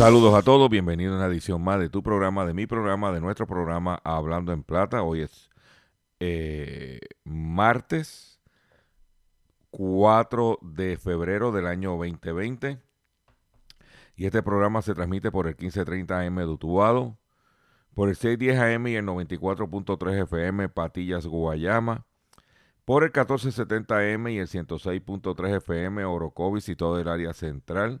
Saludos a todos, bienvenidos a una edición más de tu programa, de mi programa, de nuestro programa Hablando en Plata. Hoy es eh, martes 4 de febrero del año 2020 y este programa se transmite por el 1530 AM de por el 610 AM y el 94.3 FM Patillas Guayama, por el 1470 AM y el 106.3 FM Orocovis y todo el área central,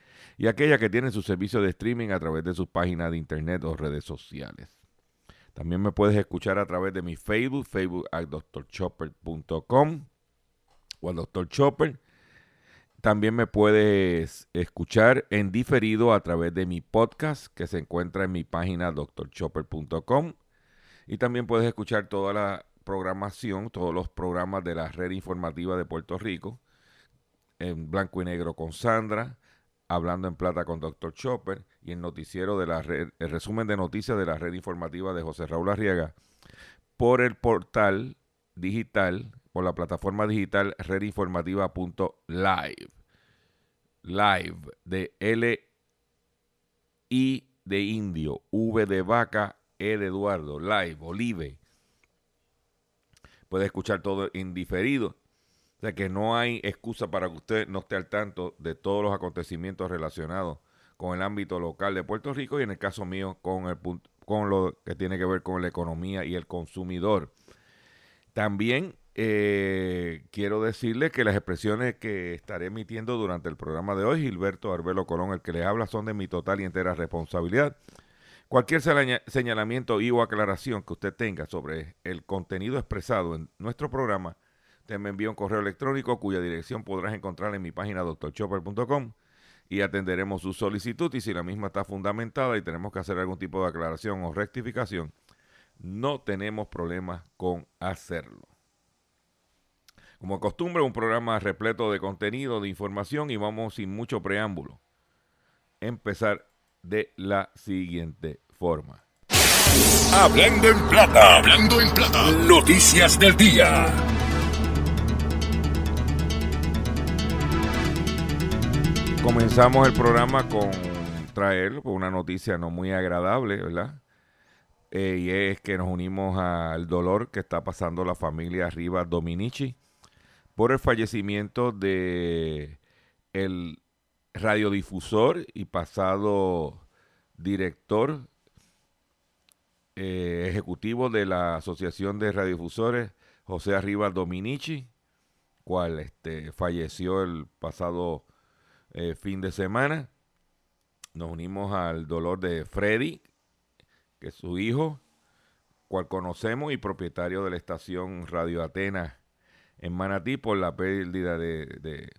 y aquellas que tienen su servicio de streaming a través de sus páginas de internet o redes sociales. También me puedes escuchar a través de mi Facebook, Facebook at drchopper.com o al Dr. Chopper. También me puedes escuchar en diferido a través de mi podcast que se encuentra en mi página drchopper.com. Y también puedes escuchar toda la programación, todos los programas de la red informativa de Puerto Rico, en blanco y negro con Sandra, hablando en plata con Dr. Chopper y el noticiero de la red, el resumen de noticias de la red informativa de José Raúl Arriaga por el portal digital, por la plataforma digital redinformativa.live. Live de L I de indio, V de vaca, E de Eduardo, live, Olive puede escuchar todo en diferido. O sea que no hay excusa para que usted no esté al tanto de todos los acontecimientos relacionados con el ámbito local de Puerto Rico y en el caso mío con, el, con lo que tiene que ver con la economía y el consumidor. También eh, quiero decirle que las expresiones que estaré emitiendo durante el programa de hoy, Gilberto Arbelo Colón, el que les habla, son de mi total y entera responsabilidad. Cualquier señala- señalamiento y o aclaración que usted tenga sobre el contenido expresado en nuestro programa, usted me envía un correo electrónico cuya dirección podrás encontrar en mi página drchopper.com y atenderemos su solicitud y si la misma está fundamentada y tenemos que hacer algún tipo de aclaración o rectificación, no tenemos problemas con hacerlo. Como costumbre, un programa repleto de contenido, de información y vamos sin mucho preámbulo. Empezar de la siguiente forma. Hablando en plata, hablando en plata. Noticias del día. Comenzamos el programa con traer una noticia no muy agradable, ¿verdad? Eh, y es que nos unimos al dolor que está pasando la familia Rivas Dominici por el fallecimiento de el radiodifusor y pasado director eh, ejecutivo de la Asociación de Radiodifusores, José Arribas Dominici, cual este, falleció el pasado eh, fin de semana. Nos unimos al dolor de Freddy, que es su hijo, cual conocemos y propietario de la estación Radio Atenas en Manatí por la pérdida de,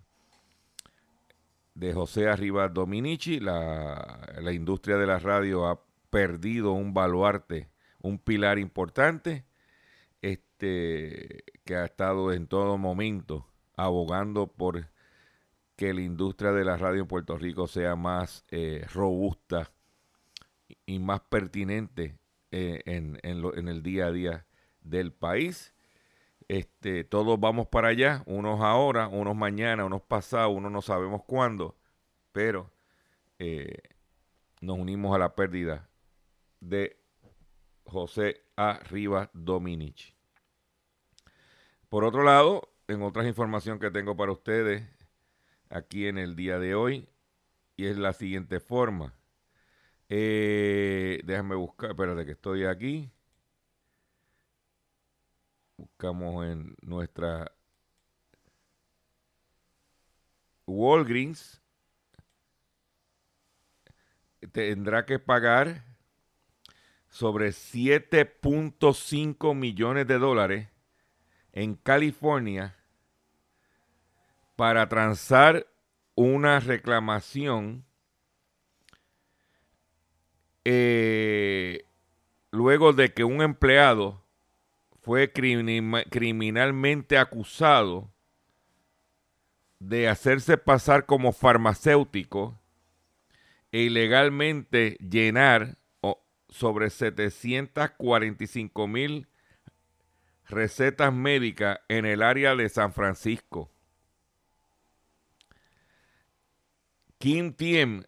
de, José Arribas Dominici. La, la industria de la radio ha perdido un baluarte, un pilar importante, este, que ha estado en todo momento abogando por que la industria de la radio en Puerto Rico sea más eh, robusta y más pertinente eh, en, en, lo- en el día a día del país. Este, todos vamos para allá, unos ahora, unos mañana, unos pasados, unos no sabemos cuándo, pero eh, nos unimos a la pérdida de José A. Rivas Dominici. Por otro lado, en otras información que tengo para ustedes aquí en el día de hoy, y es la siguiente forma. Eh, déjame buscar, espérate que estoy aquí. Buscamos en nuestra Walgreens. Tendrá que pagar sobre 7.5 millones de dólares en California para transar una reclamación eh, luego de que un empleado fue criminalmente acusado de hacerse pasar como farmacéutico e ilegalmente llenar sobre 745 mil recetas médicas en el área de San Francisco. Kim Tiem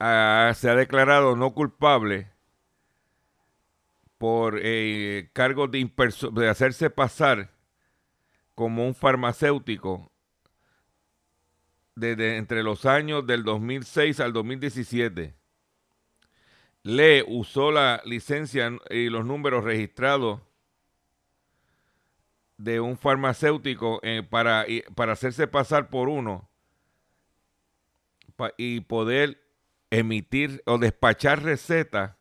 ah, se ha declarado no culpable por eh, cargos de, de hacerse pasar como un farmacéutico desde entre los años del 2006 al 2017. Le usó la licencia y los números registrados de un farmacéutico eh, para, para hacerse pasar por uno y poder emitir o despachar recetas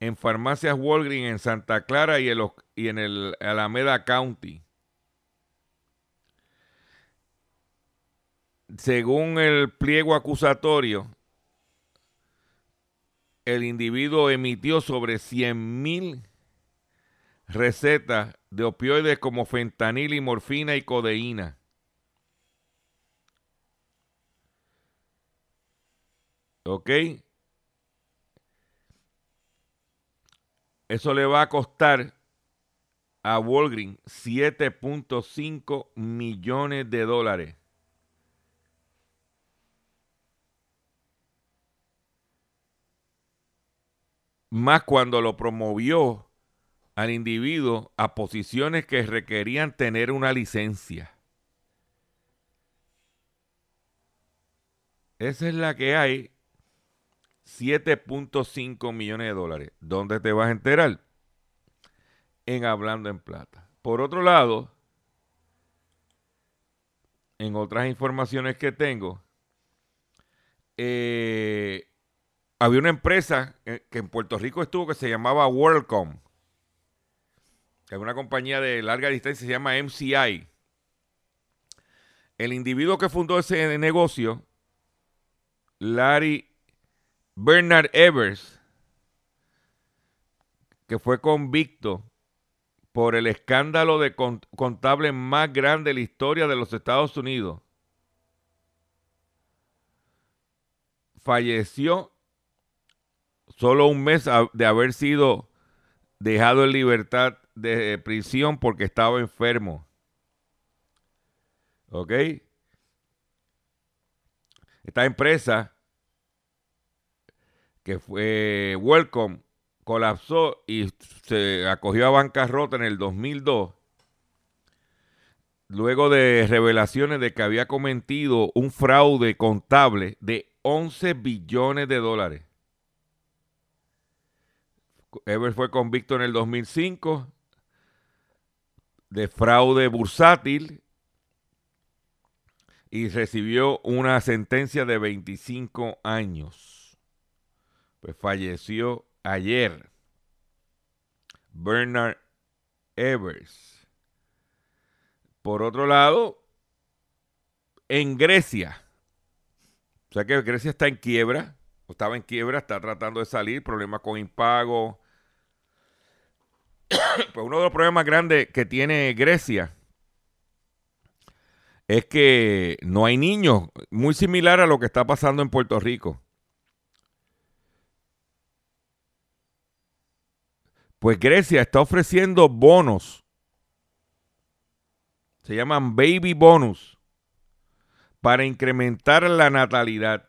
en farmacias Walgreens en Santa Clara y, y en el Alameda County. Según el pliego acusatorio, el individuo emitió sobre 100 mil recetas de opioides como fentanil y morfina y codeína. ¿Ok? Eso le va a costar a Walgreens 7.5 millones de dólares. Más cuando lo promovió al individuo a posiciones que requerían tener una licencia. Esa es la que hay. 7.5 millones de dólares. ¿Dónde te vas a enterar? En Hablando en Plata. Por otro lado, en otras informaciones que tengo, eh, había una empresa que en Puerto Rico estuvo que se llamaba WorldCom es una compañía de larga distancia, se llama MCI. El individuo que fundó ese negocio, Larry Bernard Evers, que fue convicto por el escándalo de contable más grande de la historia de los Estados Unidos, falleció solo un mes de haber sido dejado en libertad de prisión porque estaba enfermo. ¿Ok? Esta empresa que fue Welcome colapsó y se acogió a bancarrota en el 2002 luego de revelaciones de que había cometido un fraude contable de 11 billones de dólares. Ever fue convicto en el 2005 de fraude bursátil y recibió una sentencia de 25 años. Pues falleció ayer. Bernard Evers. Por otro lado, en Grecia, o sea que Grecia está en quiebra, estaba en quiebra, está tratando de salir, problemas con impago, pues uno de los problemas grandes que tiene Grecia es que no hay niños, muy similar a lo que está pasando en Puerto Rico. Pues Grecia está ofreciendo bonos. Se llaman baby bonus para incrementar la natalidad.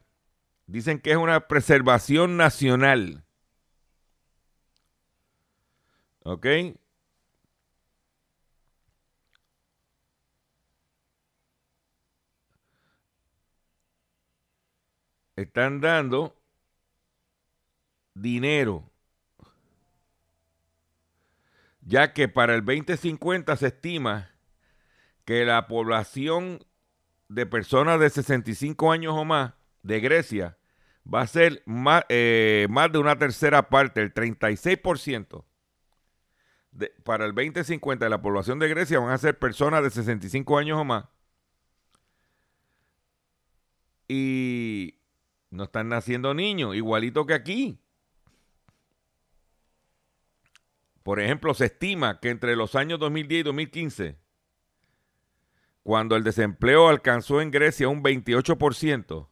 Dicen que es una preservación nacional. ¿Ok? Están dando dinero ya que para el 2050 se estima que la población de personas de 65 años o más de Grecia va a ser más, eh, más de una tercera parte, el 36%. Para el 2050 de la población de Grecia van a ser personas de 65 años o más. Y no están naciendo niños, igualito que aquí. Por ejemplo, se estima que entre los años 2010 y 2015, cuando el desempleo alcanzó en Grecia un 28%,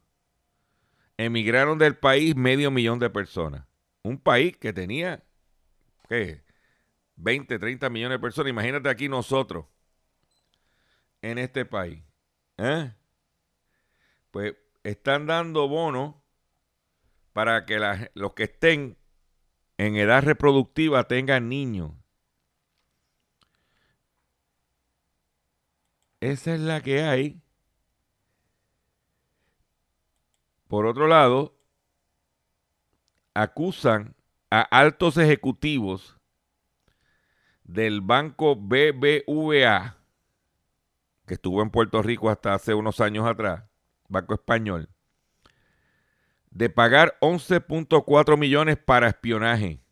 emigraron del país medio millón de personas. Un país que tenía, ¿qué? 20, 30 millones de personas. Imagínate aquí nosotros, en este país. ¿eh? Pues están dando bonos para que los que estén en edad reproductiva tengan niños. Esa es la que hay. Por otro lado, acusan a altos ejecutivos del banco BBVA, que estuvo en Puerto Rico hasta hace unos años atrás, Banco Español, de pagar 11.4 millones para espionaje.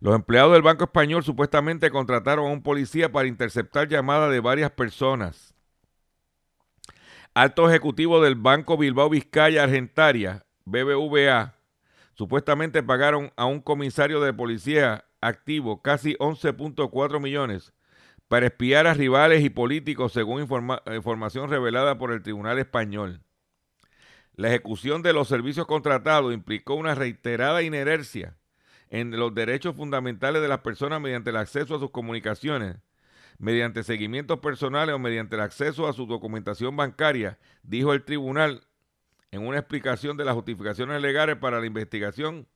Los empleados del Banco Español supuestamente contrataron a un policía para interceptar llamadas de varias personas. Altos ejecutivos del Banco Bilbao Vizcaya Argentaria, BBVA, supuestamente pagaron a un comisario de policía activo casi 11.4 millones para espiar a rivales y políticos según información revelada por el Tribunal Español. La ejecución de los servicios contratados implicó una reiterada inercia en los derechos fundamentales de las personas mediante el acceso a sus comunicaciones, mediante seguimientos personales o mediante el acceso a su documentación bancaria, dijo el tribunal en una explicación de las justificaciones legales para la investigación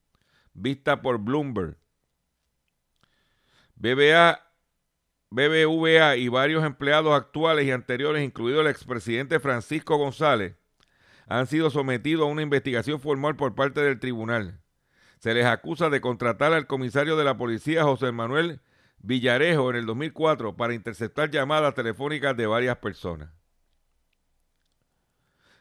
vista por Bloomberg. BBA, BBVA y varios empleados actuales y anteriores, incluido el expresidente Francisco González, han sido sometidos a una investigación formal por parte del tribunal. Se les acusa de contratar al comisario de la policía José Manuel Villarejo en el 2004 para interceptar llamadas telefónicas de varias personas.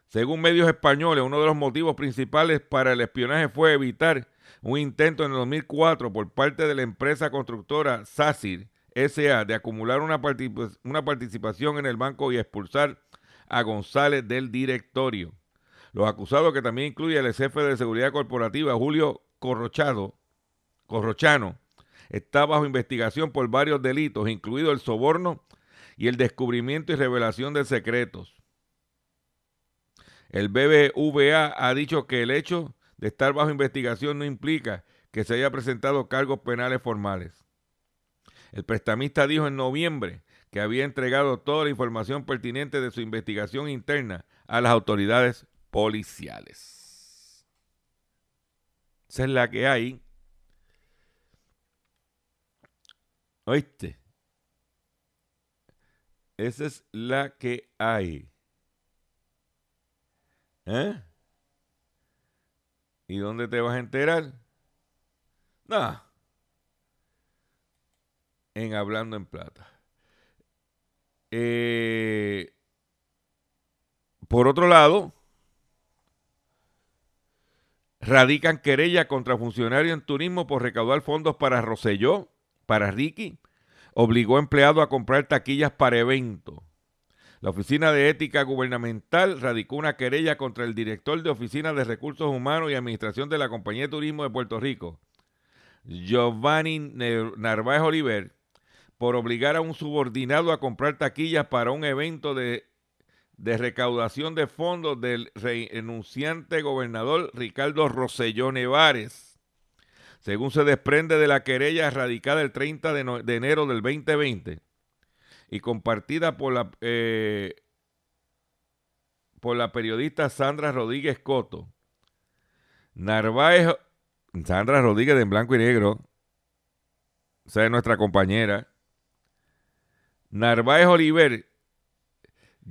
Según medios españoles, uno de los motivos principales para el espionaje fue evitar un intento en el 2004 por parte de la empresa constructora SACIR SA de acumular una, participación en el banco y expulsar a González del directorio. Los acusados, que también incluye el jefe de seguridad corporativa, Julio Corrochado, Corrochano, está bajo investigación por varios delitos, incluido el soborno y el descubrimiento y revelación de secretos. El BBVA ha dicho que el hecho de estar bajo investigación no implica que se haya presentado cargos penales formales. El prestamista dijo en noviembre que había entregado toda la información pertinente de su investigación interna a las autoridades policiales. Esa es la que hay. ¿Oíste? Esa es la que hay. ¿Eh? ¿Y dónde te vas a enterar? No. En Hablando en Plata. Eh, por otro lado, radican querella contra funcionario en turismo por recaudar fondos para Roselló, para Ricky, obligó a empleados a comprar taquillas para eventos. La Oficina de Ética Gubernamental radicó una querella contra el director de Oficina de Recursos Humanos y Administración de la Compañía de Turismo de Puerto Rico, Giovanni Narváez Oliver, por obligar a un subordinado a comprar taquillas para un evento de de recaudación de fondos del renunciante gobernador Ricardo Rosselló Nevares. según se desprende de la querella radicada el 30 de, enero del 2020 y compartida por la, eh, por la periodista Sandra Rodríguez Coto. Narváez, Sandra Rodríguez de En Blanco y Negro, o sea, es nuestra compañera. Narváez Oliver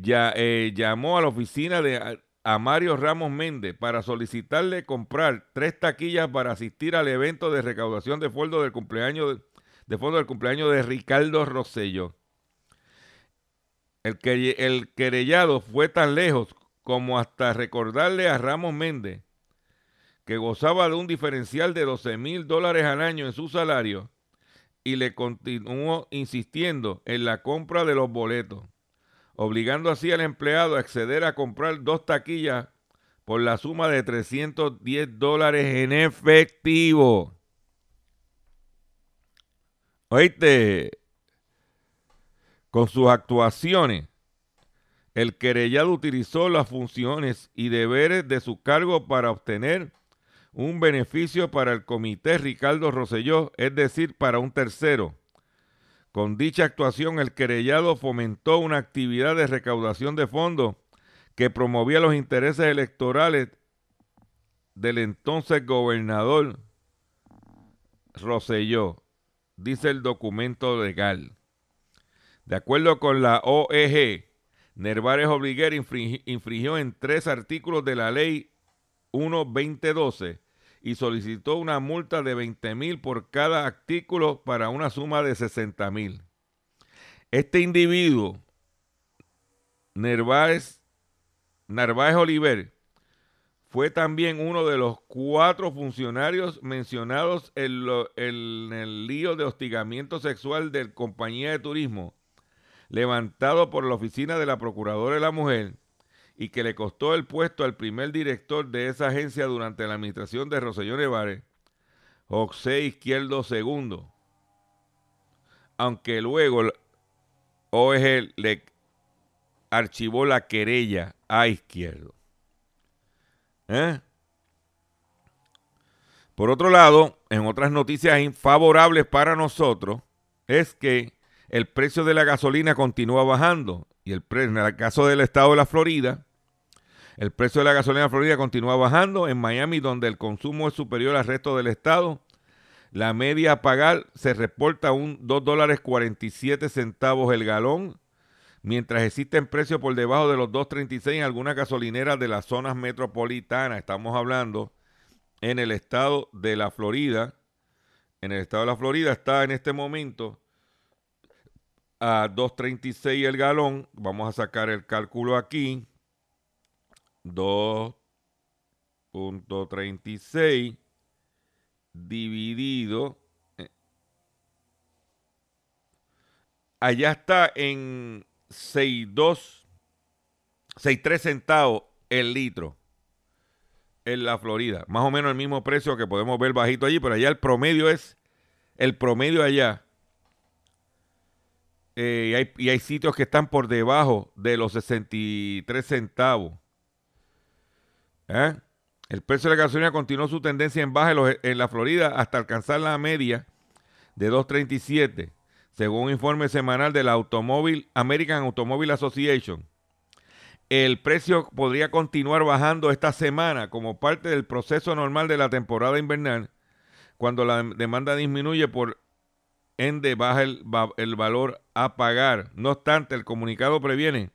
eh, llamó a la oficina de a Mario Ramos Méndez para solicitarle comprar tres taquillas para asistir al evento de recaudación de fondos del cumpleaños de, fondo del cumpleaños de Ricardo Rosello. El, que, el querellado fue tan lejos como hasta recordarle a Ramos Méndez que gozaba de un diferencial de 12 mil dólares al año en su salario y le continuó insistiendo en la compra de los boletos obligando así al empleado a acceder a comprar dos taquillas por la suma de 310 dólares en efectivo. Oíste, con sus actuaciones, el querellado utilizó las funciones y deberes de su cargo para obtener un beneficio para el comité Ricardo Rosselló, es decir, para un tercero con dicha actuación, el querellado fomentó una actividad de recaudación de fondos que promovía los intereses electorales del entonces gobernador Roselló, dice el documento legal. De acuerdo con la OEG, Nervares Obliguer infringió en tres artículos de la ley 1-2012 y solicitó una multa de 20 mil por cada artículo para una suma de 60 mil. Este individuo, Narváez, Narváez Oliver, fue también uno de los cuatro funcionarios mencionados en, el lío de hostigamiento sexual de compañía de turismo, levantado por la oficina de la Procuradora de la Mujer, y que le costó el puesto al primer director de esa agencia durante la administración de Roselló Nevares, José Izquierdo II. Aunque luego OEG le archivó la querella a Izquierdo. ¿Eh? Por otro lado, en otras noticias favorables para nosotros, es que el precio de la gasolina continúa bajando. Y el en el caso del estado de la Florida, el precio de la gasolina en Florida continúa bajando. En Miami, donde el consumo es superior al resto del estado, la media a pagar se reporta un 2 dólares 47 centavos el galón, mientras existen precios por debajo de los 2.36 en algunas gasolineras de las zonas metropolitanas. Estamos hablando en el estado de la Florida. En el estado de la Florida está en este momento a 2.36 el galón. Vamos a sacar el cálculo aquí. 2.36 dividido. Eh, allá está en 6.2, 6.3 centavos el litro en la Florida. Más o menos el mismo precio que podemos ver bajito allí, pero allá el promedio es, el promedio allá. Eh, y, hay, sitios que están por debajo de los 63 centavos. ¿Eh? El precio de la gasolina continuó su tendencia en baja en, la Florida hasta alcanzar la media de 2.37, según un informe semanal de la American Automobile Association. El precio podría continuar bajando esta semana como parte del proceso normal de la temporada invernal, cuando la demanda disminuye por ende baja el, el valor a pagar. No obstante, el comunicado previene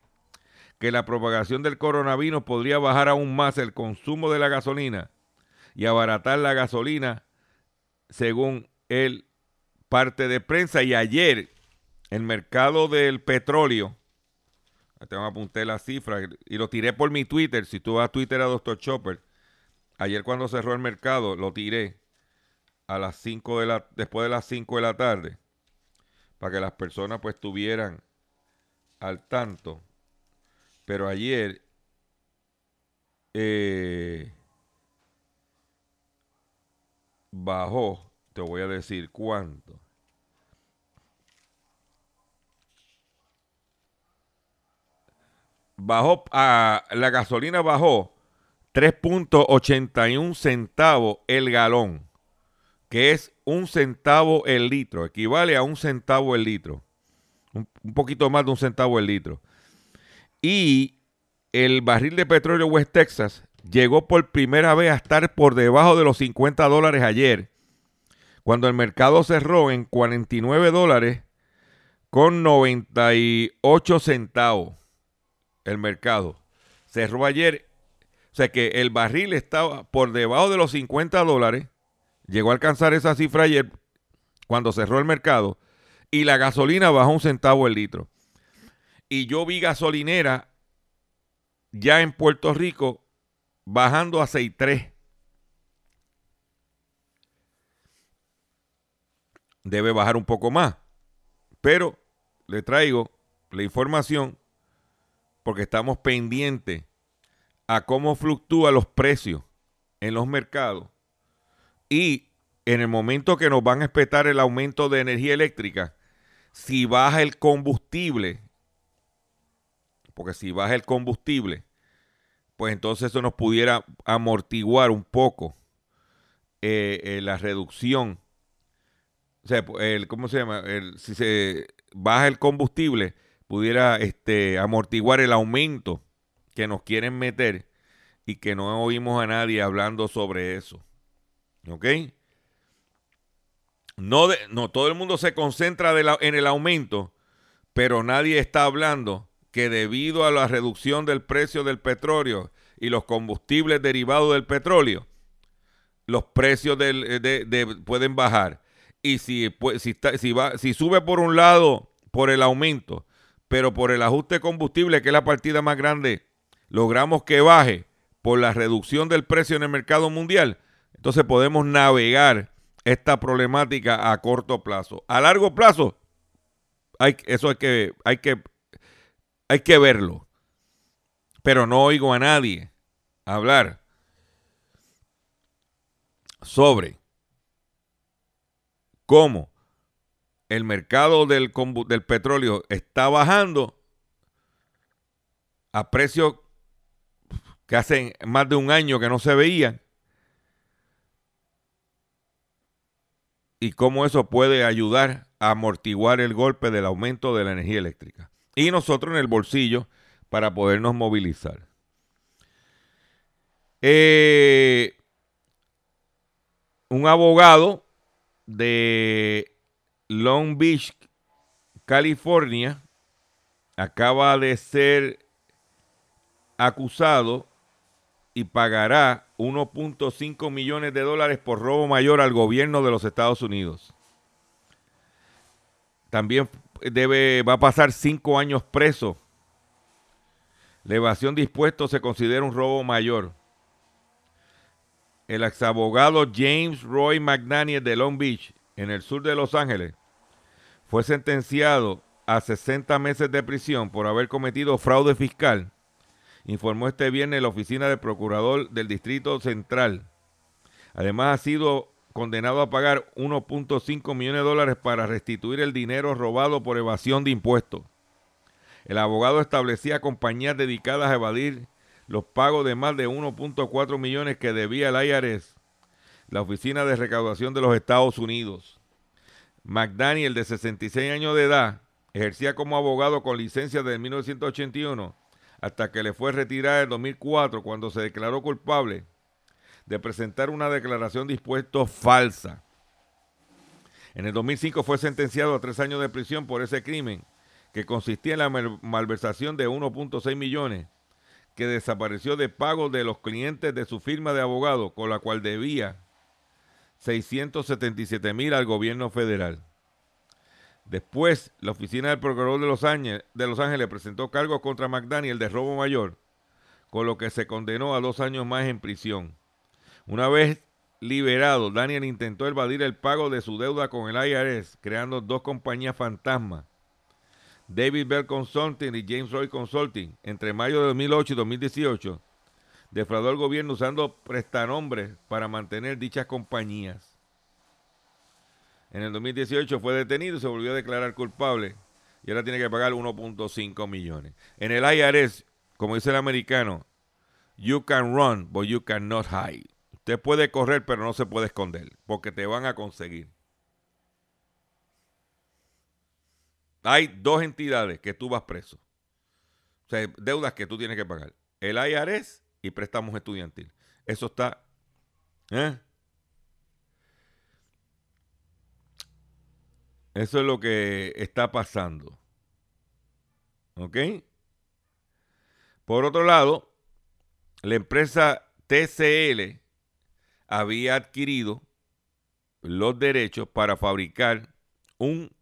que la propagación del coronavirus podría bajar aún más el consumo de la gasolina y abaratar la gasolina, según el parte de prensa. Y ayer, el mercado del petróleo, tengo apunté la cifra y lo tiré por mi Twitter. Si tú vas a Twitter a Dr. Chopper, ayer cuando cerró el mercado, lo tiré a las 5 de la, después de las 5 de la tarde, para que las personas pues estuvieran al tanto pero ayer eh, bajó, te voy a decir cuánto. Bajó, a, la gasolina bajó 3.81 centavos el galón, que es un centavo el litro, equivale a un centavo el litro, un, poquito más de un centavo el litro. Y el barril de petróleo West Texas llegó por primera vez a estar por debajo de los 50 dólares ayer, cuando el mercado cerró en 49 dólares con 98 centavos. El mercado cerró ayer, o sea que el barril estaba por debajo de los 50 dólares, llegó a alcanzar esa cifra ayer cuando cerró el mercado, y la gasolina bajó un centavo el litro. Y yo vi gasolinera ya en Puerto Rico bajando a 6.3. Debe bajar un poco más. Pero le traigo la información porque estamos pendientes a cómo fluctúan los precios en los mercados y en el momento que nos van a espetar el aumento de energía eléctrica, si baja el combustible, porque si baja el combustible, pues entonces eso nos pudiera amortiguar un poco eh, eh, la reducción. O sea, el, ¿cómo se llama? El, si se baja el combustible, pudiera este, amortiguar el aumento que nos quieren meter y que no oímos a nadie hablando sobre eso. ¿Ok? No, de, no todo el mundo se concentra en el aumento, pero nadie está hablando que debido a la reducción del precio del petróleo y los combustibles derivados del petróleo, los precios del, de, de, pueden bajar. Y si, pues, si, está, si, va, si sube por un lado por el aumento, pero por el ajuste de combustible, que es la partida más grande, logramos que baje por la reducción del precio en el mercado mundial, entonces podemos navegar esta problemática a corto plazo. A largo plazo, hay, eso hay que, hay que hay que verlo. Pero no oigo a nadie hablar sobre cómo el mercado del, del petróleo está bajando a precios que hace más de un año que no se veían. Y cómo eso puede ayudar a amortiguar el golpe del aumento de la energía eléctrica y nosotros en el bolsillo para podernos movilizar. Eh, un abogado de Long Beach, California, acaba de ser acusado y pagará 1.5 millones de dólares por robo mayor al gobierno de los Estados Unidos. También debe, va a pasar cinco años preso. La evasión dispuesto se considera un robo mayor. El exabogado James Roy McDaniel de Long Beach, en el sur de Los Ángeles, fue sentenciado a 60 meses de prisión por haber cometido fraude fiscal, informó este viernes la oficina del procurador del Distrito Central. Además, ha sido condenado a pagar 1.5 millones de dólares para restituir el dinero robado por evasión de impuestos. El abogado establecía compañías dedicadas a evadir los pagos de más de 1.4 millones que debía el IRS, la Oficina de Recaudación de los Estados Unidos. McDaniel, de 66 años de edad, ejercía como abogado con licencia desde 1981 hasta que le fue retirada en 2004 cuando se declaró culpable de presentar una declaración de falsa. En el 2005 fue sentenciado a tres años de prisión por ese crimen, que consistía en la malversación de 1.6 millones, que desapareció de pago de los clientes de su firma de abogado, con la cual debía 677 mil al gobierno federal. Después, la oficina del Procurador de Los, Ángeles, presentó cargos contra McDaniel de robo mayor, con lo que se condenó a dos años más en prisión. Una vez liberado, Daniel intentó evadir el pago de su deuda con el IRS, creando dos compañías fantasmas, David Bell Consulting y James Roy Consulting, entre mayo de 2008 y 2018. Defraudó al gobierno usando prestanombres para mantener dichas compañías. En el 2018 fue detenido y se volvió a declarar culpable y ahora tiene que pagar 1.5 millones. En el IRS, como dice el americano, you can run, but you cannot hide Usted puede correr, pero no se puede esconder, porque te van a conseguir. Hay dos entidades que tú vas preso. O sea, deudas que tú tienes que pagar. El IRS y préstamos estudiantil. Eso está... ¿eh? Eso es lo que está pasando. ¿Ok? Por otro lado, la empresa TCL había adquirido los derechos para fabricar un,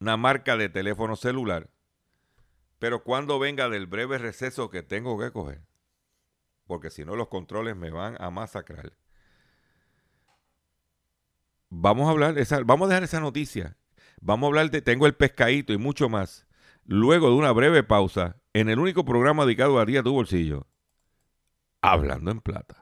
una marca de teléfono celular, pero cuando venga del breve receso que tengo que coger, porque si no los controles me van a masacrar. Vamos a hablar, esa, vamos a dejar esa noticia. Vamos a hablar de Tengo el pescadito y mucho más. Luego de una breve pausa en el único programa dedicado a Día tu Bolsillo, Hablando en Plata.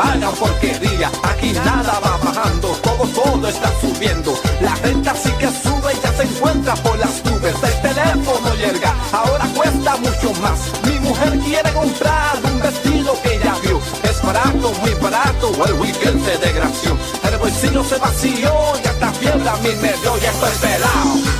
Pagan porquería. Aquí nada va bajando, todo, todo está subiendo. La renta sí que sube y ya se encuentra por las nubes. El teléfono llega, ahora cuesta mucho más. Mi mujer quiere comprar un vestido que ella vio. Es barato, muy barato, el weekend se desgració. El bolsillo se vació y hasta fiebre a mí me dio y estoy pelado.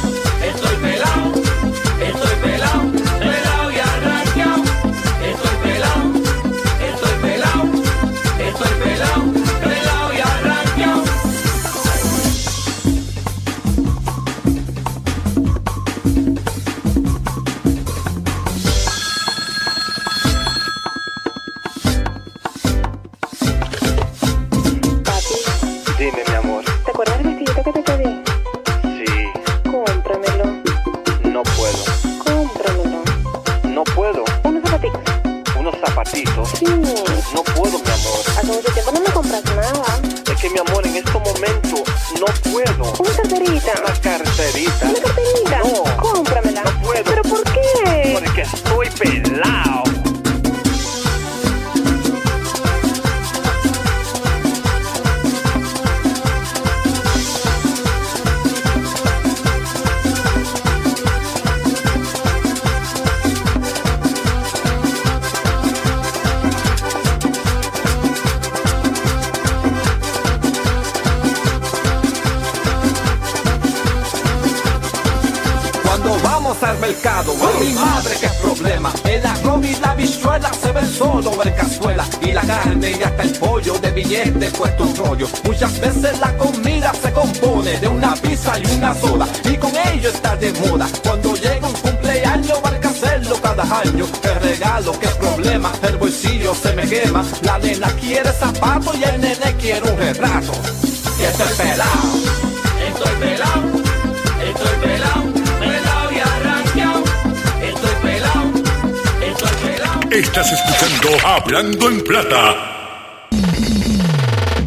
Estás escuchando Hablando en Plata.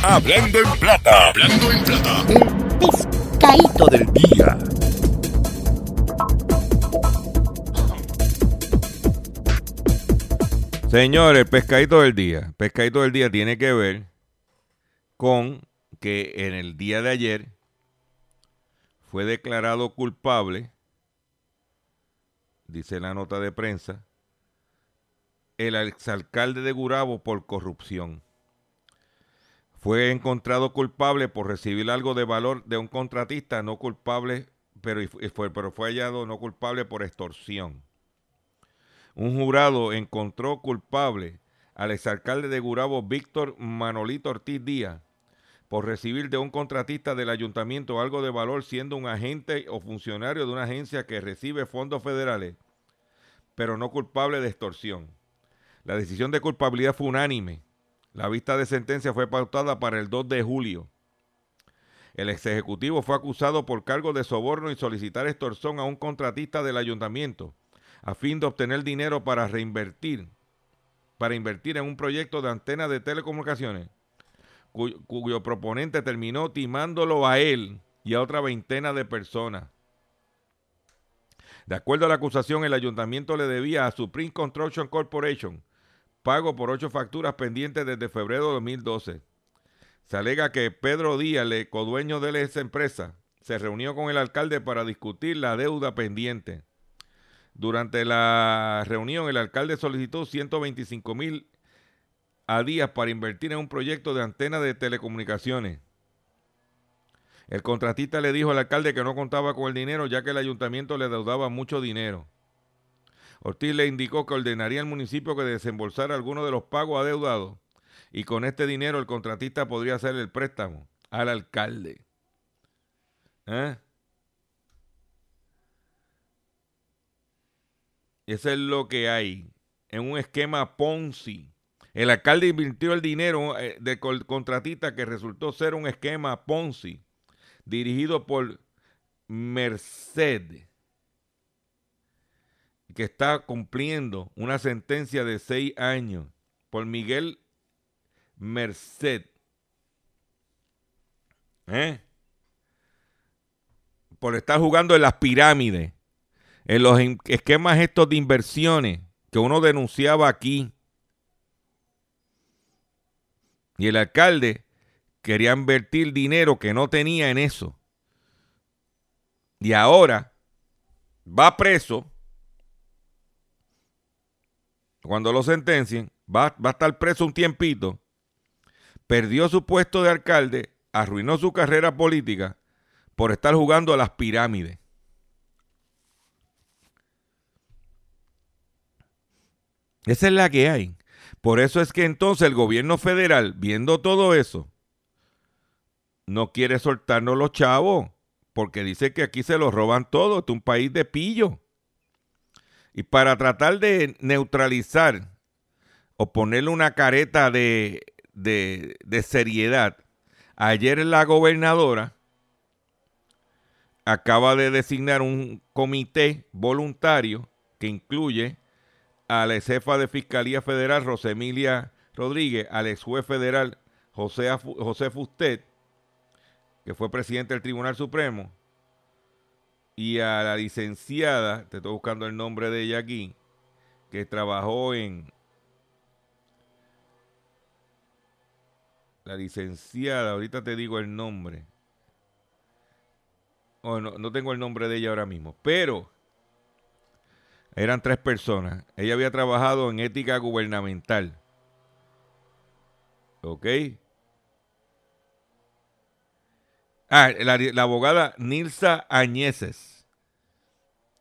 Hablando en Plata. Hablando en Plata. pescadito del día. Señores, el pescadito del día. Pescadito del día tiene que ver con que en el día de ayer fue declarado culpable, dice la nota de prensa, el exalcalde de Gurabo por corrupción. Fue encontrado culpable por recibir algo de valor de un contratista, no culpable, pero fue, pero fue hallado no culpable por extorsión un jurado encontró culpable al exalcalde de Gurabo, Víctor Manolito Ortiz Díaz, por recibir de un contratista del ayuntamiento algo de valor siendo un agente o funcionario de una agencia que recibe fondos federales, pero no culpable de extorsión. La decisión de culpabilidad fue unánime. La vista de sentencia fue pautada para el 2 de julio. El ex ejecutivo fue acusado por cargo de soborno y solicitar extorsión a un contratista del ayuntamiento a fin de obtener dinero para reinvertir, para invertir en un proyecto de antena de telecomunicaciones, cuyo, cuyo proponente terminó timándolo a él y a otra veintena de personas. De acuerdo a la acusación, el ayuntamiento le debía a Supreme Construction Corporation pago por ocho facturas pendientes desde febrero de 2012. Se alega que Pedro Díaz, el codueño de esa empresa, se reunió con el alcalde para discutir la deuda pendiente. Durante la reunión, el alcalde solicitó 125 mil a días para invertir en un proyecto de antena de telecomunicaciones. El contratista le dijo al alcalde que no contaba con el dinero ya que el ayuntamiento le deudaba mucho dinero. Ortiz le indicó que ordenaría al municipio que desembolsara algunos de los pagos adeudados y con este dinero el contratista podría hacer el préstamo al alcalde. ¿Eh? Eso es lo que hay en un esquema Ponzi. El alcalde invirtió el dinero eh, del contratista que resultó ser un esquema Ponzi dirigido por Merced, que está cumpliendo una sentencia de seis años por Miguel Merced. ¿Eh? Por estar jugando en las pirámides, en los esquemas estos de inversiones que uno denunciaba aquí. Y el alcalde quería invertir dinero que no tenía en eso. Y ahora va preso. Cuando lo sentencien, va, va a estar preso un tiempito. Perdió su puesto de alcalde, arruinó su carrera política por estar jugando a las pirámides. Esa es la que hay. Por eso es que entonces el gobierno federal, viendo todo eso, no quiere soltarnos los chavos, porque dice que aquí se los roban todo, es un país de pillo. Y para tratar de neutralizar o ponerle una careta de, de, seriedad, ayer la gobernadora acaba de designar un comité voluntario que incluye a la jefa de Fiscalía Federal, Rosemilia Rodríguez, al ex juez federal José, José Fustet, que fue presidente del Tribunal Supremo, y a la licenciada, te estoy buscando el nombre de ella aquí, que trabajó en la licenciada, ahorita te digo el nombre. Oh, no, no tengo el nombre de ella ahora mismo, pero eran tres personas. Ella había trabajado en ética gubernamental. ¿Ok? Ah, la, abogada Nilsa Añeses,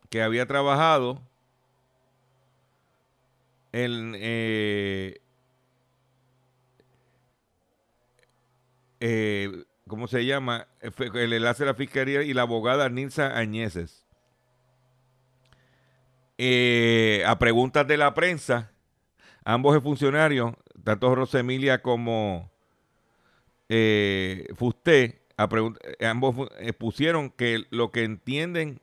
que había trabajado en, eh, eh, ¿cómo se llama? El enlace de la fiscalía y la abogada Nilsa Añeses. Eh, a preguntas de la prensa, ambos funcionarios, tanto Rosemilia como Fusté, eh, ambos pusieron que lo que entienden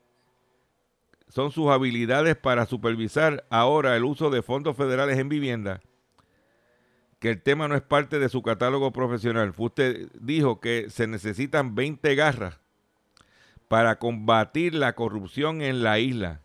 son sus habilidades para supervisar ahora el uso de fondos federales en vivienda, que el tema no es parte de su catálogo profesional. Fuste dijo que se necesitan 20 garras para combatir la corrupción en la isla.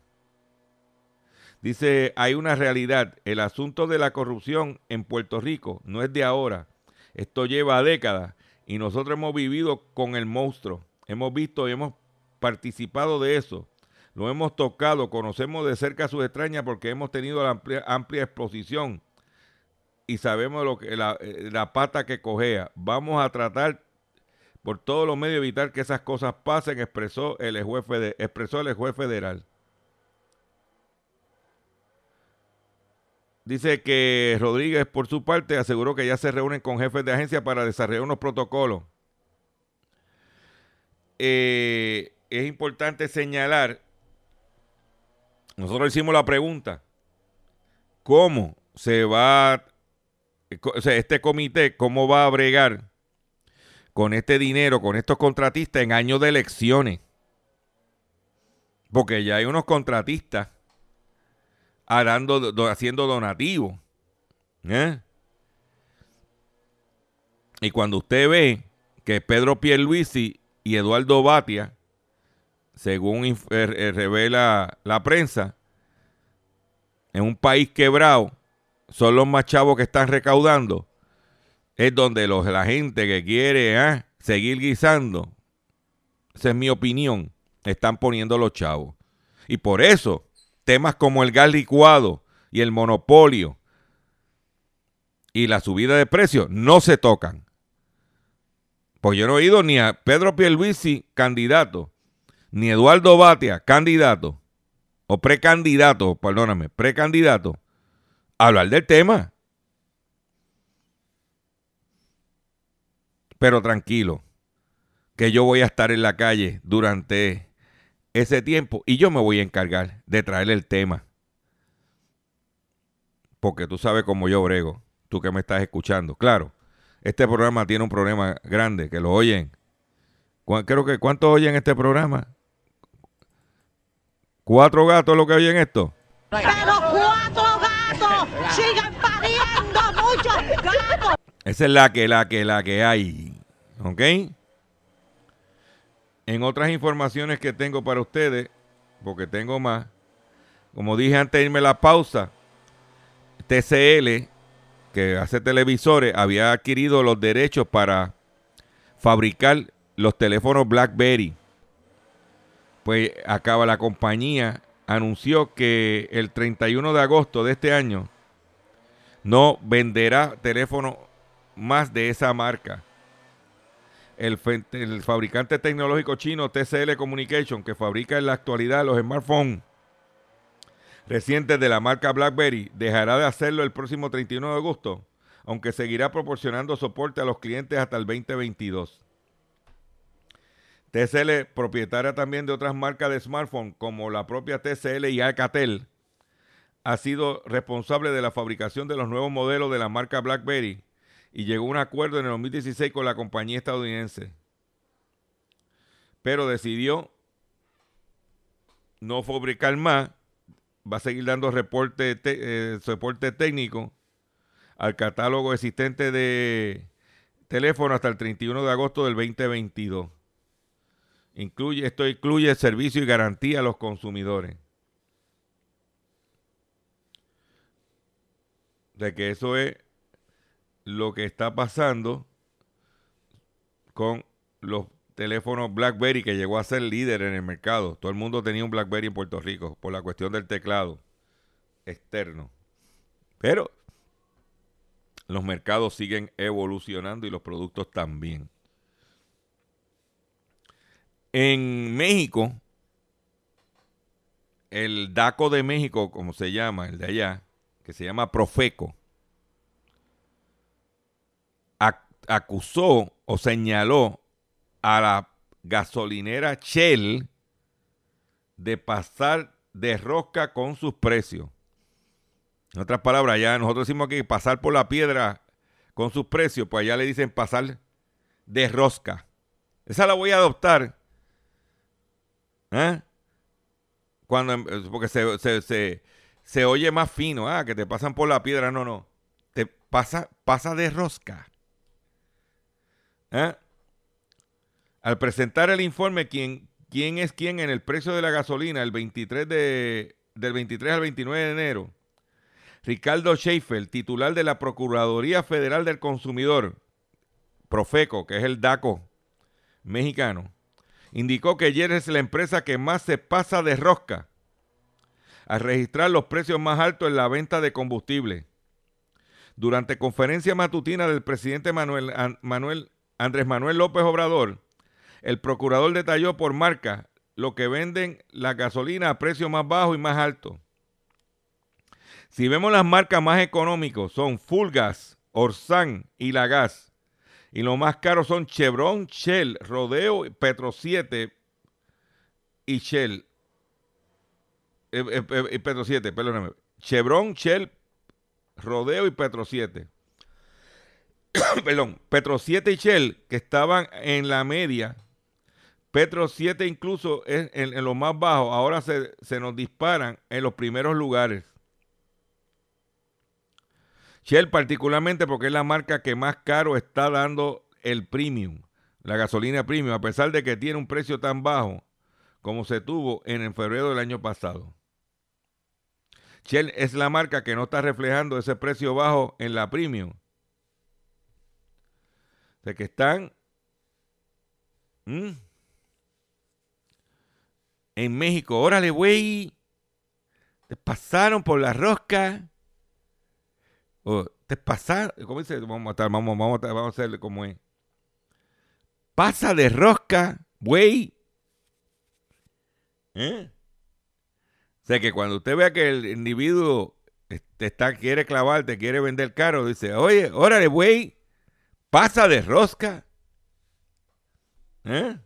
Dice, hay una realidad, el asunto de la corrupción en Puerto Rico no es de ahora, esto lleva décadas y nosotros hemos vivido con el monstruo, hemos visto y hemos participado de eso, lo hemos tocado, conocemos de cerca sus extrañas porque hemos tenido la amplia, exposición y sabemos lo que la, eh, pata que cojea. Vamos a tratar por todos los medios evitar que esas cosas pasen, expresó el juez, expresó el juez federal. Dice que Rodríguez, por su parte, aseguró que ya se reúnen con jefes de agencia para desarrollar unos protocolos. Eh, es importante señalar, nosotros hicimos la pregunta, ¿cómo se va, o sea, este comité, cómo va a bregar con este dinero, con estos contratistas en años de elecciones. Porque ya hay unos contratistas haciendo donativos. ¿eh? Y cuando usted ve que Pedro Pierluisi y Eduardo Batia, según eh, eh, revela la prensa, en un país quebrado, son los más chavos que están recaudando, es donde los, la gente que quiere ah, seguir guisando, esa es mi opinión, están poniendo los chavos. Y por eso, temas como el gas licuado y el monopolio y la subida de precios no se tocan. Pues yo no he oído ni a Pedro Pierluisi, candidato, ni Eduardo Batia, candidato, o precandidato, perdóname, precandidato, a hablar del tema. Pero tranquilo, que yo voy a estar en la calle durante ese tiempo y yo me voy a encargar de traer el tema. Porque tú sabes cómo yo brego, tú que me estás escuchando. Claro, este programa tiene un problema grande, que lo oyen. ¿Cu- Creo que, ¿cuántos oyen este programa? ¿Cuatro gatos lo que oyen esto? Pero cuatro gatos sigan pariendo muchos gatos. Esa es la que, la que, la que hay. ¿Ok? En otras informaciones que tengo para ustedes, porque tengo más, como dije antes de irme la pausa, TCL, que hace televisores, había adquirido los derechos para fabricar los teléfonos BlackBerry. Pues acaba la compañía, anunció que el 31 de agosto de este año no venderá teléfono más de esa marca. El, fabricante tecnológico chino TCL Communication, que fabrica en la actualidad los smartphones recientes de la marca BlackBerry, dejará de hacerlo el próximo 31 de agosto, aunque seguirá proporcionando soporte a los clientes hasta el 2022. TCL, propietaria también de otras marcas de smartphones como la propia TCL y Alcatel, ha sido responsable de la fabricación de los nuevos modelos de la marca BlackBerry y llegó a un acuerdo en el 2016 con la compañía estadounidense. Pero decidió no fabricar más, va a seguir dando eh, soporte técnico al catálogo existente de teléfono hasta el 31 de agosto del 2022. Incluye, esto incluye servicio y garantía a los consumidores. de que eso es lo que está pasando con los teléfonos BlackBerry que llegó a ser líder en el mercado. Todo el mundo tenía un BlackBerry en Puerto Rico por la cuestión del teclado externo. Pero los mercados siguen evolucionando y los productos también. En México, el DACO de México, como se llama, el de allá, que se llama Profeco, acusó o señaló a la gasolinera Shell de pasar de rosca con sus precios. En otras palabras, ya nosotros decimos que pasar por la piedra con sus precios, pues allá le dicen pasar de rosca. Esa la voy a adoptar. ¿Eh? Cuando, em- porque se, se, se, se oye más fino, ah, que te pasan por la piedra, no, no. Te pasa, pasa de rosca. ¿Eh? Al presentar el informe, ¿quién, es quién en el precio de la gasolina el 23 de, del 23 al 29 de enero? Ricardo Schaefer, titular de la Procuraduría Federal del Consumidor, Profeco, que es el DACO mexicano, indicó que ayer es la empresa que más se pasa de rosca al registrar los precios más altos en la venta de combustible. Durante conferencia matutina del presidente Manuel, An- Manuel- Andrés Manuel López Obrador, el procurador detalló por marca lo que venden la gasolina a precio más bajo y más alto. Si vemos las marcas más económicas son Fulgas, Orsan y La Gas. Y los más caros son Chevron, Shell, Rodeo, Petro 7 y Shell. Eh, eh, eh, Petro 7, perdóname. Chevron, Shell, Rodeo y Petro 7. Perdón, Petro 7 y Shell, que estaban en la media. Petro 7 incluso es en, en los más bajos. Ahora se, se nos disparan en los primeros lugares. Shell particularmente porque es la marca que más caro está dando el premium, la gasolina premium, a pesar de que tiene un precio tan bajo como se tuvo en febrero del año pasado. Shell es la marca que no está reflejando ese precio bajo en la premium. Sea que están en México. Órale, güey. Te pasaron por la rosca. O, te pasaron. ¿Cómo dice? Vamos a, estar, vamos, vamos, vamos a hacerle como es. Pasa de rosca, güey. ¿Eh? O sea que cuando usted vea que el individuo te está, quiere clavar, te quiere vender caro, dice, oye, órale, güey, pasa de rosca. ¿Eh?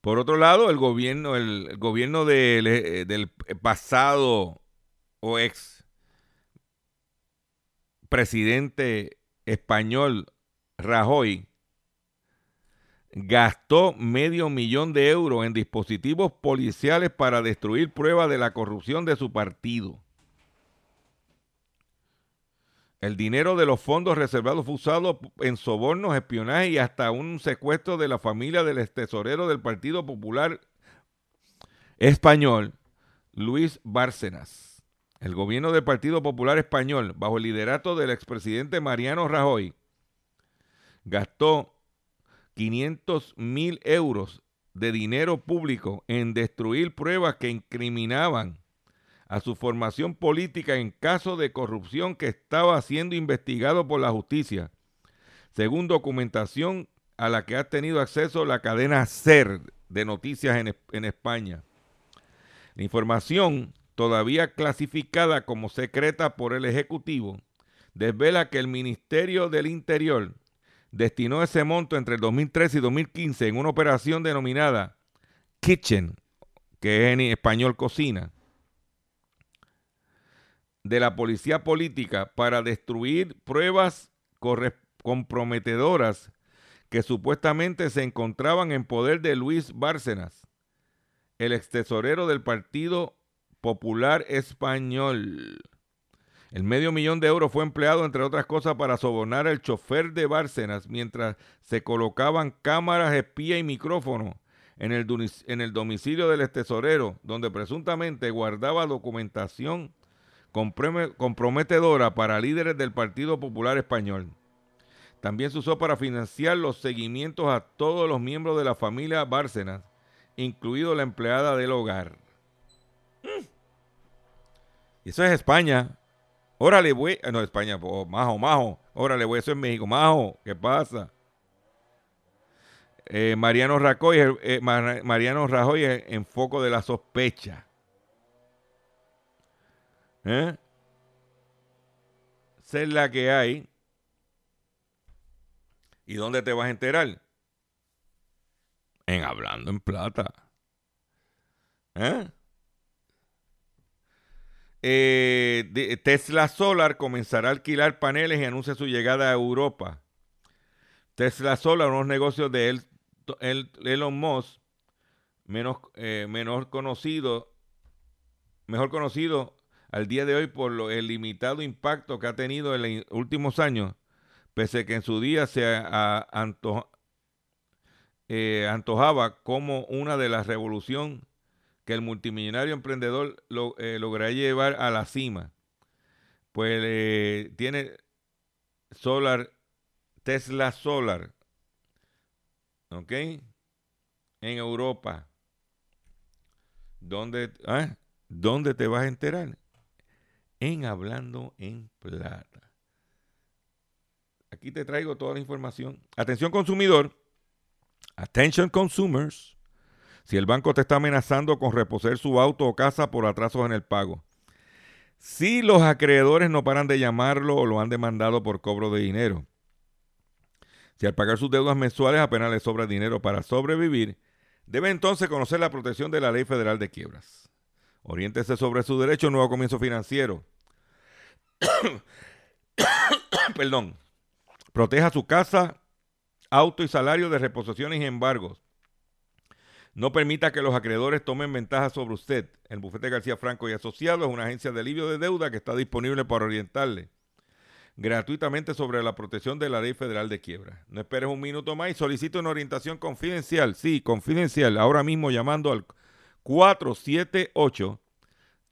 Por otro lado, el gobierno, el, gobierno eh, del pasado o ex presidente español Rajoy gastó medio millón de euros en dispositivos policiales para destruir pruebas de la corrupción de su partido. El dinero de los fondos reservados fue usado en sobornos, espionaje y hasta un secuestro de la familia del tesorero del Partido Popular Español, Luis Bárcenas. El gobierno del Partido Popular Español, bajo el liderato del expresidente Mariano Rajoy, gastó 500 mil euros de dinero público en destruir pruebas que incriminaban a su formación política en caso de corrupción que estaba siendo investigado por la justicia, según documentación a la que ha tenido acceso la cadena SER de noticias en, en España. La información, todavía clasificada como secreta por el Ejecutivo, desvela que el Ministerio del Interior destinó ese monto entre el 2013 y 2015 en una operación denominada Kitchen, que es en español cocina, de la policía política para destruir pruebas comprometedoras que supuestamente se encontraban en poder de Luis Bárcenas, el ex tesorero del Partido Popular Español. El medio millón de euros fue empleado, entre otras cosas, para sobornar al chofer de Bárcenas mientras se colocaban cámaras espía y micrófonos en el, en el domicilio del tesorero, donde presuntamente guardaba documentación comprometedora para líderes del Partido Popular Español. También se usó para financiar los seguimientos a todos los miembros de la familia Bárcenas, incluido la empleada del hogar. Y eso es España. Órale, güey. No, España, oh, majo, majo. Órale, güey, eso es México. Majo, ¿qué pasa? Eh, Mariano Rajoy, eh, Mariano Rajoy en foco de la sospecha. ¿Eh? La que hay. ¿Y dónde te vas a enterar? En Hablando en Plata. ¿Eh? Eh, Tesla Solar comenzará a alquilar paneles y anuncia su llegada a Europa. Tesla Solar, unos negocios de El, El, Elon Musk, menos, eh, menor conocido, mejor conocido al día de hoy por lo, el limitado impacto que ha tenido en los últimos años, pese a que en su día se eh, antojaba como una de las revoluciones que el multimillonario emprendedor lo, eh, llevar a la cima. Pues eh, tiene Solar, Tesla Solar, ¿ok? En Europa. ¿Dónde, ah, ¿Dónde te vas a enterar? En Hablando en Plata. Aquí te traigo toda la información. Atención consumidor. Attention consumers. Si el banco te está amenazando con reposer su auto o casa por atrasos en el pago. Si los acreedores no paran de llamarlo o lo han demandado por cobro de dinero. Si al pagar sus deudas mensuales apenas le sobra dinero para sobrevivir, debe entonces conocer la protección de la Ley Federal de Quiebras. Oriéntese sobre su derecho a nuevo comienzo financiero. Perdón. Proteja su casa, auto y salario de reposiciones y embargos. No permita que los acreedores tomen ventaja sobre usted. El bufete García Franco y Asociados es una agencia de alivio de deuda que está disponible para orientarle gratuitamente sobre la protección de la ley federal de quiebra. No esperes un minuto más y solicite una orientación confidencial. Sí, confidencial. Ahora mismo llamando al 478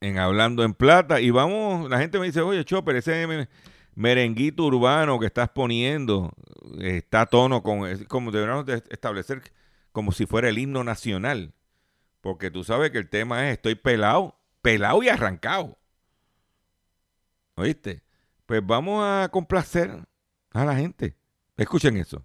en Hablando en Plata. Y vamos, la gente me dice, oye, Chopper, ese me- merenguito urbano que estás poniendo eh, está a tono con, como deberíamos de establecer como si fuera el himno nacional. Porque tú sabes que el tema es estoy pelado, pelado y arrancado. ¿Oíste? Pues vamos a complacer a la gente. Escuchen eso.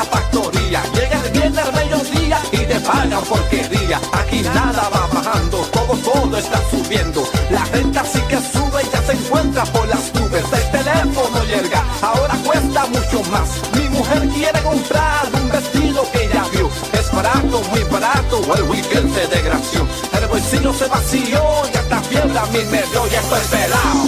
la factoría. Llega el viernes al mediodía y te pagan porquería. Aquí nada va bajando, todo, todo está subiendo. La renta sí que sube y ya se encuentra por las nubes. El teléfono llega, ahora cuesta mucho más. Mi mujer quiere comprar un vestido que ella vio. Es barato, muy barato, el weekend se desgració. El bolsillo se vació y hasta fiebre a mí me dio. Ya estoy pelado,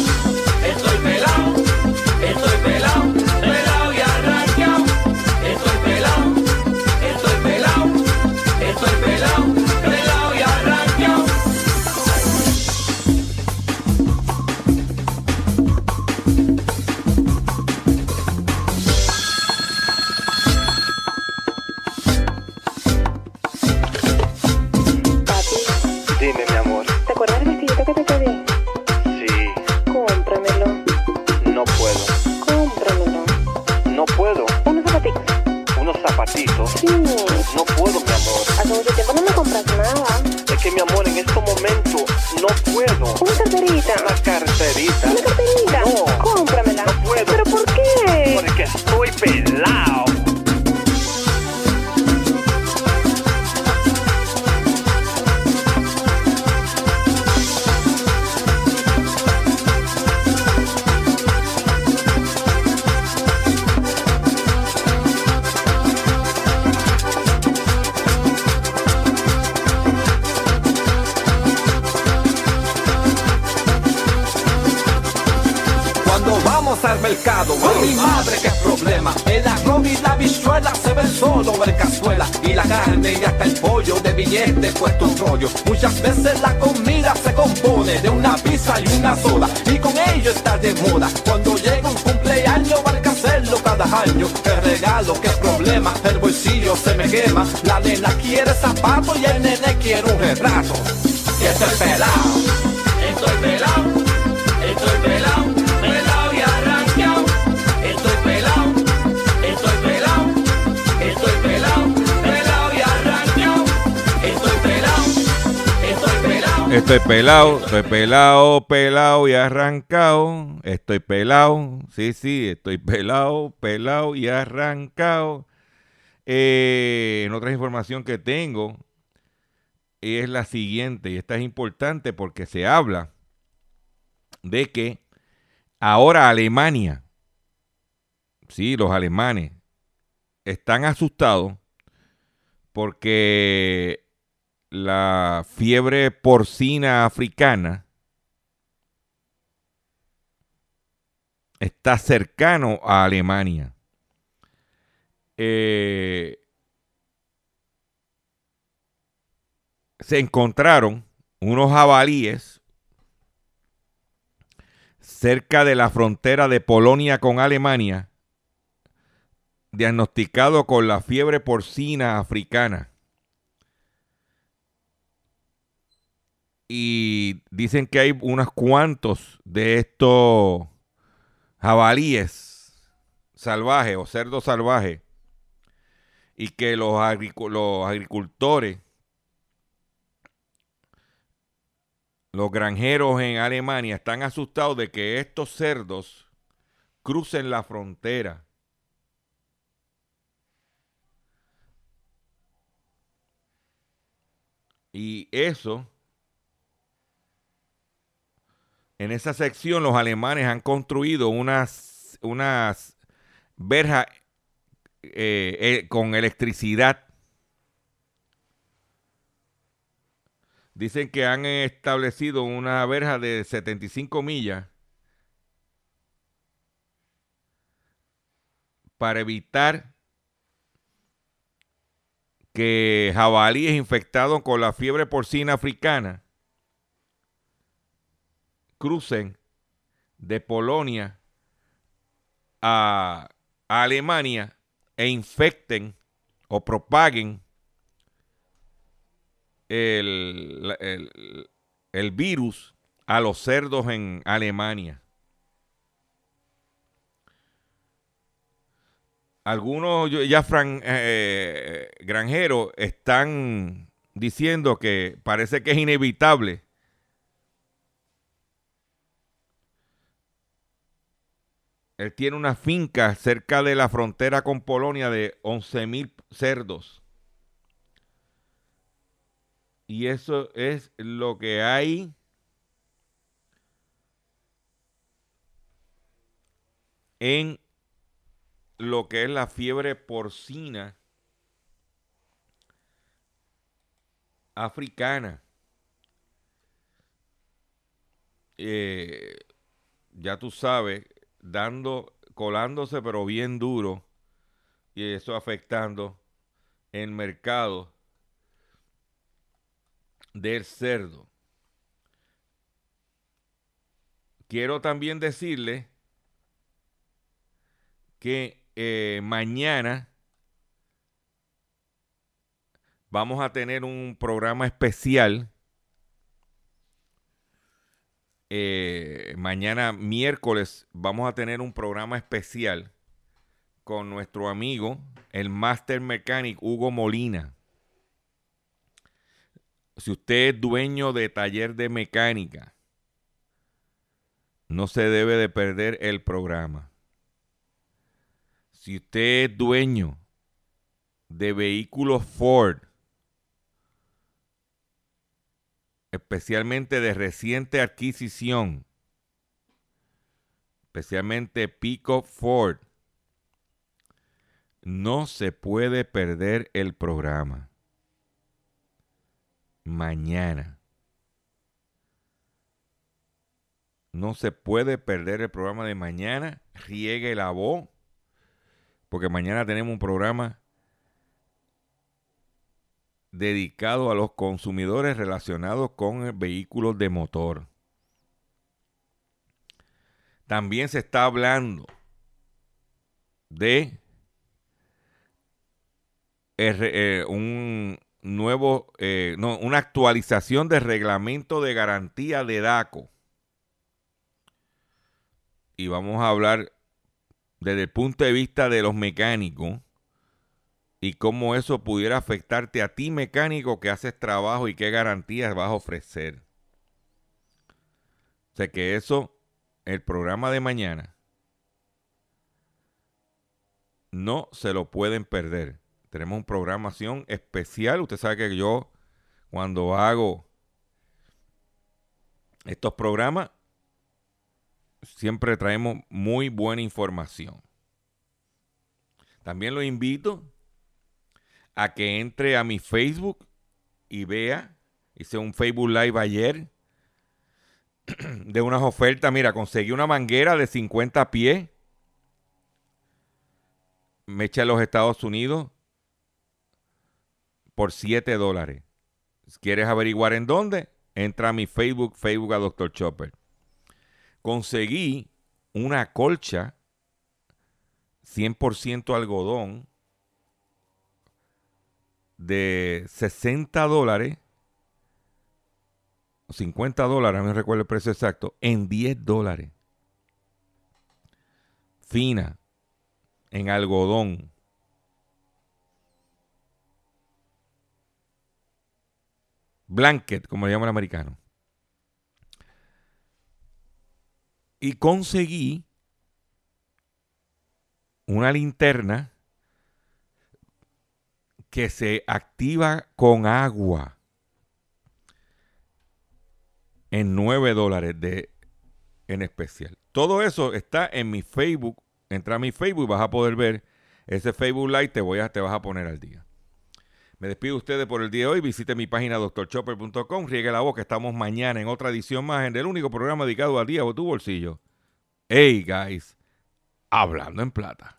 mercado, a mi madre qué problema. El arroz y la bichuela se ven solo en cazuela. Y la carne y hasta el pollo de billete puesto un rollo. Muchas veces la comida se compone de una pizza y una soda. Y con ello está de moda. Cuando llega un cumpleaños, hay que hacerlo cada año. Qué regalo, qué problema. El bolsillo se me quema. La nena quiere zapatos y el nene quiere un retrato. Y pelado. Estoy pelado. Estoy pelado, estoy pelado, pelado y arrancado. Estoy pelado, sí, sí, estoy pelado, pelado y arrancado. Eh, en otra información que tengo es la siguiente, y esta es importante porque se habla de que ahora Alemania sí, los alemanes, están asustados porque la fiebre porcina africana está cercano a Alemania. Eh, se encontraron unos jabalíes cerca de la frontera de Polonia con Alemania, diagnosticado con la fiebre porcina africana. Y dicen que hay unos cuantos de estos jabalíes salvajes o cerdos salvajes y que los, agricultores, los granjeros en Alemania están asustados de que estos cerdos crucen la frontera. Y eso, en esa sección los alemanes han construido unas, unas verjas eh, eh, con electricidad. Dicen que han establecido una verja de 75 millas para evitar que jabalíes infectados con la fiebre porcina africana crucen de Polonia a, Alemania e infecten o propaguen el, el, virus a los cerdos en Alemania. Algunos ya fran, eh, granjeros están diciendo que parece que es inevitable Él tiene una finca cerca de la frontera con Polonia de 11 mil cerdos. Y eso es lo que hay en lo que es la fiebre porcina africana. Eh, ya tú sabes, dando, colándose, pero bien duro, y eso afectando el mercado del cerdo. Quiero también decirle que eh, mañana vamos a tener un programa especial eh, mañana miércoles vamos a tener un programa especial con nuestro amigo, el Master Mechanic Hugo Molina. Si usted es dueño de taller de mecánica, no se debe de perder el programa. Si usted es dueño de vehículos Ford, especialmente de reciente adquisición, especialmente Pico Ford, no se puede perder el programa. Mañana. No se puede perder el programa de mañana. Riegue la voz. Porque mañana tenemos un programa dedicado a los consumidores relacionados con vehículos de motor. También se está hablando de eh, un nuevo, eh, no, una actualización del reglamento de garantía de DACO. Y vamos a hablar desde el punto de vista de los mecánicos y cómo eso pudiera afectarte a ti mecánico que haces trabajo y qué garantías vas a ofrecer. O sea que eso, el programa de mañana, no se lo pueden perder. Tenemos una programación especial. Usted sabe que yo cuando hago estos programas, siempre traemos muy buena información. También lo invito a que entre a mi Facebook y vea, hice un Facebook Live ayer de unas ofertas. Mira, conseguí una manguera de 50 pies. Me echa a los Estados Unidos por 7 dólares. Si quieres averiguar en dónde, entra a mi Facebook, Facebook a Dr. Chopper. Conseguí una colcha 100% algodón de 60 dólares, 50 dólares, no recuerdo el precio exacto, en 10 dólares. Fina, en algodón. Blanket, como le llama el americano. Y conseguí una linterna que se activa con agua en 9 dólares de, en especial. Todo eso está en mi Facebook. Entra a mi Facebook y vas a poder ver ese Facebook Live. Te, voy a, te vas a poner al día. Me despido de ustedes por el día de hoy. Visite mi página doctorchopper.com. Riegue la que estamos mañana en otra edición más en el único programa dedicado al día o tu bolsillo. Hey, guys. Hablando en plata.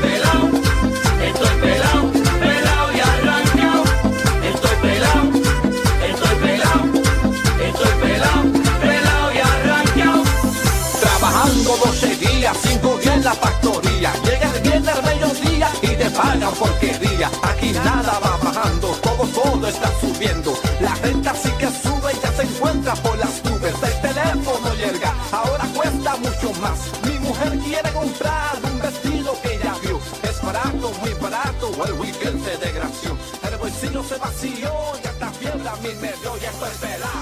La factoría. Llega el viernes al mediodía y te pagan porquería. Aquí nada va bajando, todo, todo está subiendo. La renta sí que sube y ya se encuentra por las nubes. El teléfono llega, ahora cuesta mucho más. Mi mujer quiere comprar un vestido que ella vio. Es barato, muy barato, el weekend se desgració. El bolsillo se vació y hasta fiebre a mí me dio y estoy pelado.